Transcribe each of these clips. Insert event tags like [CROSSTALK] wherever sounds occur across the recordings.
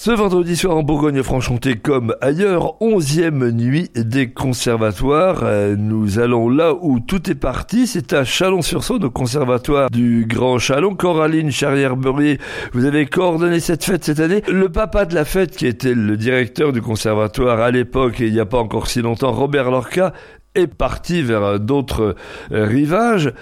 Ce vendredi soir en Bourgogne-Franche-Comté comme ailleurs, onzième nuit des conservatoires. Euh, nous allons là où tout est parti, c'est à Chalon-sur-Saône, au conservatoire du Grand Chalon. Coraline Charrière-Beurier, vous avez coordonné cette fête cette année. Le papa de la fête, qui était le directeur du conservatoire à l'époque, et il n'y a pas encore si longtemps, Robert Lorca, est parti vers d'autres euh, rivages.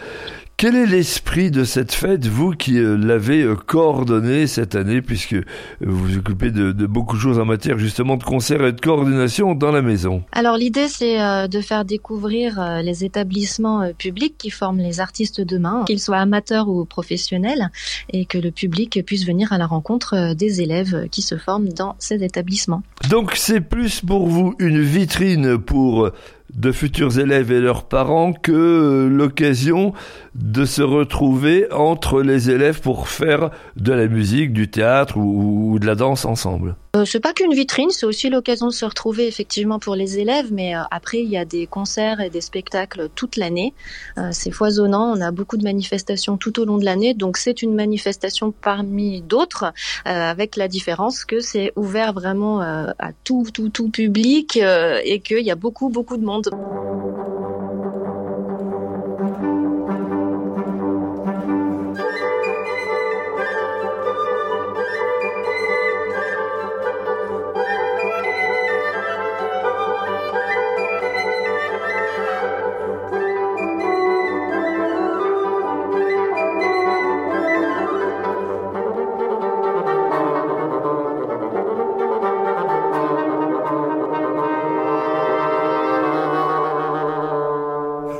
Quel est l'esprit de cette fête, vous qui euh, l'avez euh, coordonné cette année, puisque vous vous occupez de, beaucoup de choses en matière justement de concert et de coordination dans la maison? Alors l'idée c'est euh, de faire découvrir les établissements publics qui forment les artistes demain, qu'ils soient amateurs ou professionnels, et que le public puisse venir à la rencontre des élèves qui se forment dans ces établissements. Donc c'est plus pour vous une vitrine pour de futurs élèves et leurs parents que l'occasion de se retrouver entre les élèves pour faire de la musique, du théâtre ou, de la danse ensemble. Euh, c'est pas qu'une vitrine, c'est aussi l'occasion de se retrouver effectivement pour les élèves, mais euh, après il y a des concerts et des spectacles toute l'année. Euh, c'est foisonnant, on a beaucoup de manifestations tout au long de l'année, donc c'est une manifestation parmi d'autres, avec la différence que c'est ouvert vraiment à tout, tout, tout public et qu'il y a beaucoup, beaucoup de monde. と。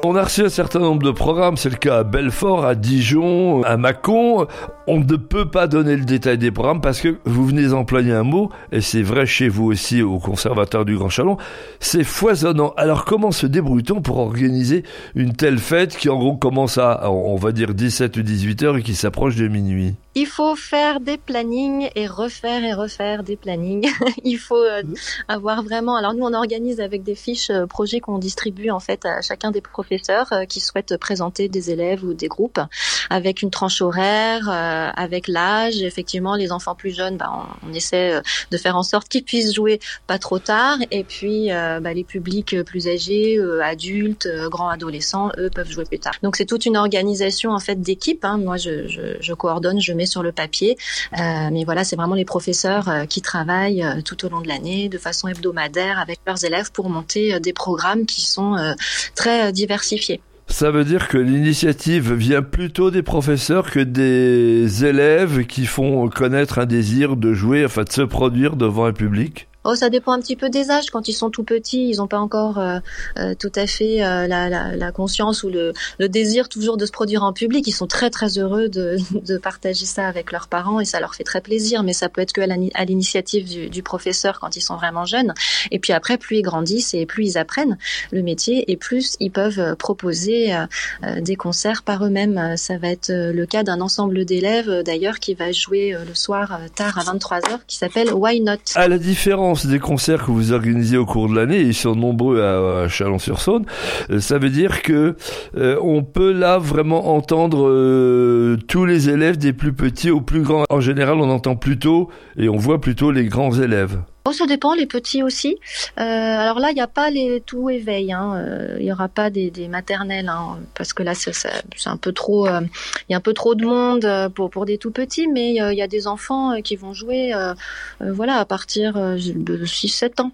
On a reçu un certain nombre de programmes, c'est le cas à Belfort, à Dijon, à Mâcon. On ne peut pas donner le détail des programmes parce que vous venez d'employer un mot, et c'est vrai chez vous aussi au Conservatoire du Grand Chalon, c'est foisonnant. Alors comment se débrouille-t-on pour organiser une telle fête qui en gros commence à, on va dire 17 ou 18 heures et qui s'approche de minuit? Il faut faire des plannings et refaire et refaire des plannings. [LAUGHS] il faut euh, avoir vraiment. Alors nous, on organise avec des fiches euh, projets qu'on distribue en fait à chacun des professeurs euh, qui souhaitent présenter des élèves ou des groupes, avec une tranche horaire, avec l'âge. Effectivement, les enfants plus jeunes, bah, on, essaie de faire en sorte qu'ils puissent jouer pas trop tard, et puis bah, les publics plus âgés, adultes, grands adolescents, eux peuvent jouer plus tard. Donc c'est toute une organisation en fait d'équipe. Hein. Moi, je, je, je coordonne, je mets sur le papier. Euh, mais voilà, c'est vraiment les professeurs euh, qui travaillent euh, tout au long de l'année de façon hebdomadaire avec leurs élèves pour monter des programmes qui sont très diversifiés. Ça veut dire que l'initiative vient plutôt des professeurs que des élèves qui font connaître un désir de jouer, enfin de se produire devant un public? Oh, ça dépend un petit peu des âges. Quand ils sont tout petits, ils n'ont pas encore euh, euh, tout à fait euh, la, la, la, conscience ou le, le, désir toujours de se produire en public. Ils sont très très heureux de, [LAUGHS] de, partager ça avec leurs parents et ça leur fait très plaisir. Mais ça peut être que à l'initiative du, du, professeur quand ils sont vraiment jeunes. Et puis après, plus ils grandissent et plus ils apprennent le métier et plus ils peuvent proposer des concerts par eux-mêmes. Ça va être le cas d'un ensemble d'élèves d'ailleurs qui va jouer le soir tard à 23 h qui s'appelle Why Not? À la différence des concerts que vous organisez au cours de l'année, ils sont nombreux à, Chalon-sur-Saône, euh, ça veut dire que euh, on peut là vraiment entendre euh, tous les élèves des plus petits aux plus grands. En général, on entend plutôt et on voit plutôt les grands élèves. Oh, ça dépend, les petits aussi. Euh, alors là, il n'y a pas les tout éveil. Hein. Il n'y aura pas des, des maternelles, hein, parce que là, c'est un peu trop. Il y a un peu trop de monde pour pour des tout petits, mais il y a des enfants qui vont jouer, voilà, à partir de 6-7 ans.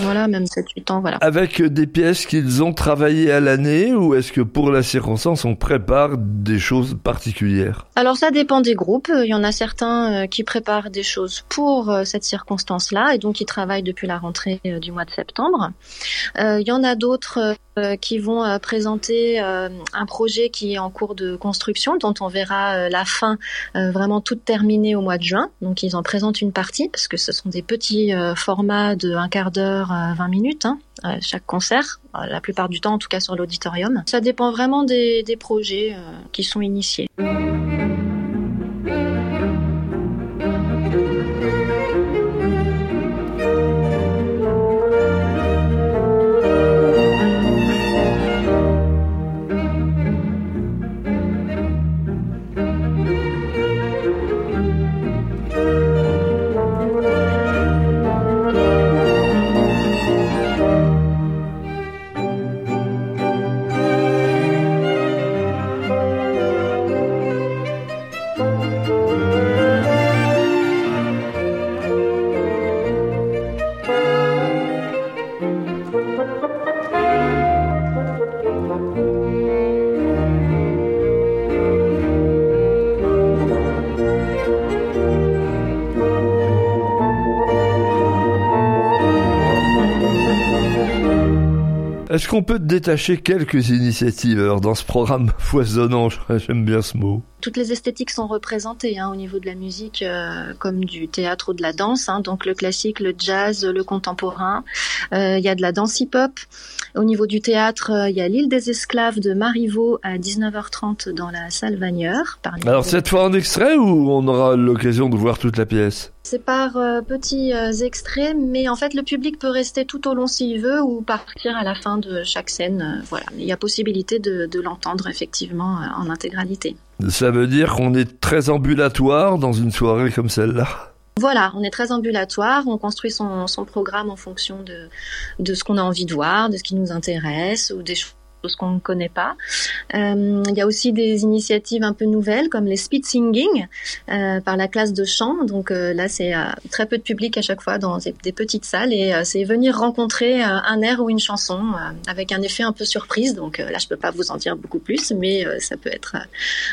Voilà, même 7-8 ans, voilà. Avec des pièces qu'ils ont travaillées à l'année ou est-ce que pour la circonstance, on prépare des choses particulières? Alors ça dépend des groupes. Il y en a certains euh, qui préparent des choses pour euh, cette circonstance-là et donc qui travaillent depuis la rentrée euh, du mois de septembre. Il y en a d'autres qui vont présenter un projet qui est en cours de construction, dont on verra la fin vraiment toute terminée au mois de juin. Donc ils en présentent une partie parce que ce sont des petits formats de un quart d'heure 20 minutes, hein, chaque concert, euh, la plupart du temps en tout cas sur l'auditorium. Ça dépend vraiment des, des projets euh, qui sont initiés. Est-ce qu'on peut détacher quelques initiatives dans ce programme foisonnant? [LAUGHS] J'aime bien ce mot toutes les esthétiques sont représentées hein, au niveau de la musique, euh, comme du théâtre ou de la danse. Hein, donc le classique, le jazz, le contemporain. Euh, il y a de la danse hip-hop. Au niveau du théâtre, euh, il y a l'île des esclaves de Marivaux à 19h30 dans la salle Vagneur. Alors cette fois en extrait ou on aura l'occasion de voir toute la pièce? C'est par petits extraits, mais en fait le public peut rester tout au long s'il veut ou partir à la fin de chaque scène. voilà, il y a possibilité de, de l'entendre effectivement en intégralité. Ça veut dire qu'on est très ambulatoire dans une soirée comme celle-là. Voilà, on est très ambulatoire, on construit son, son programme en fonction de, de ce qu'on a envie de voir, de ce qui nous intéresse ou des choses ce qu'on ne connaît pas. Euh, il y a aussi des initiatives un peu nouvelles comme les speed singing euh, par la classe de chant. Donc euh, là, c'est très peu de public à chaque fois dans des, petites salles et c'est venir rencontrer un air ou une chanson avec un effet un peu surprise. Donc là, je peux pas vous en dire beaucoup plus, mais ça peut être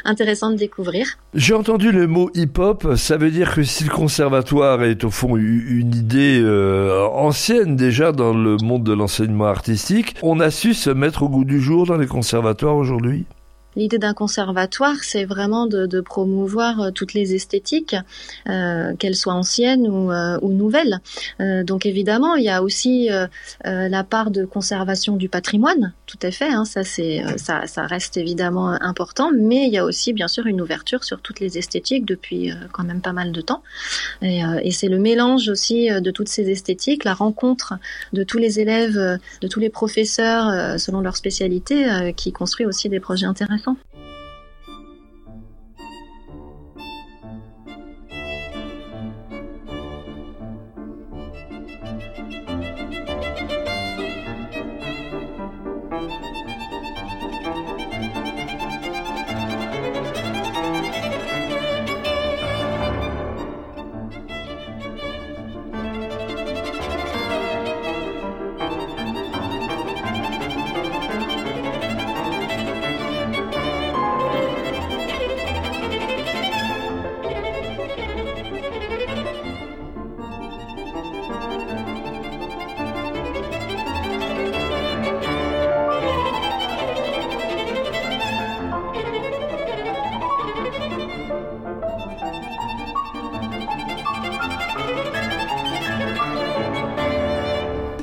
intéressant de découvrir. J'ai entendu le mot hip-hop. Ça veut dire que si le conservatoire est au fond une idée ancienne déjà dans le monde de l'enseignement artistique, on a su se mettre au goût du jour dans les conservatoires aujourd'hui? L'idée d'un conservatoire, c'est vraiment de, de, promouvoir euh, toutes les esthétiques, euh, qu'elles soient anciennes ou, euh, ou nouvelles. Euh, donc évidemment, il y a aussi euh, la part de conservation du patrimoine, tout à fait. Hein, ça, c'est ça, ça, reste évidemment important, mais il y a aussi bien sûr une ouverture sur toutes les esthétiques depuis quand même pas mal de temps. Et, et c'est le mélange aussi de toutes ces esthétiques, la rencontre de tous les élèves, de tous les professeurs selon leur spécialité, qui construit aussi des projets intéressants. 500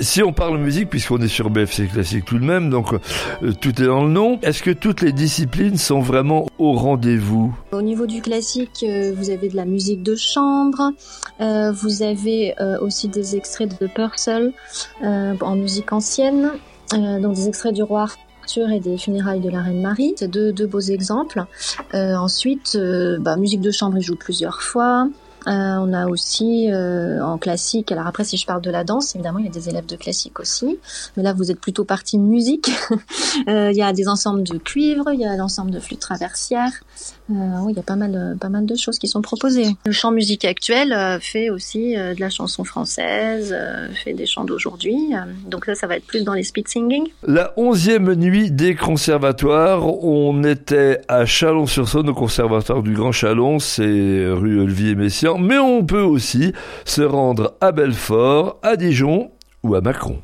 Si on parle musique, puisqu'on est sur BFC Classique tout de même, donc euh, tout est dans le nom, est-ce que toutes les disciplines sont vraiment au rendez-vous? Au niveau du classique, euh, vous avez de la musique de chambre, euh, vous avez aussi des extraits de Purcell en musique ancienne, donc des extraits du roi Arthur et des funérailles de la reine Marie. C'est deux, beaux exemples. ensuite, bah, musique de chambre, il joue plusieurs fois. Euh, on a aussi euh, en classique, alors après si je parle de la danse, évidemment il y a des élèves de classique aussi, mais là vous êtes plutôt partie musique. [LAUGHS] Euh, il y a des ensembles de cuivre, il y a l'ensemble de flûte traversière, oui, il y a pas mal, pas mal de choses qui sont proposées. Le chant musique actuel fait aussi de la chanson française, fait des chants d'aujourd'hui, donc ça ça va être plus dans les speed singing. La onzième nuit des conservatoires, on était à Chalon-sur-Saône au conservatoire du Grand Chalon, c'est rue Olivier Messiaen mais on peut aussi se rendre à Belfort, à Dijon ou à Macron.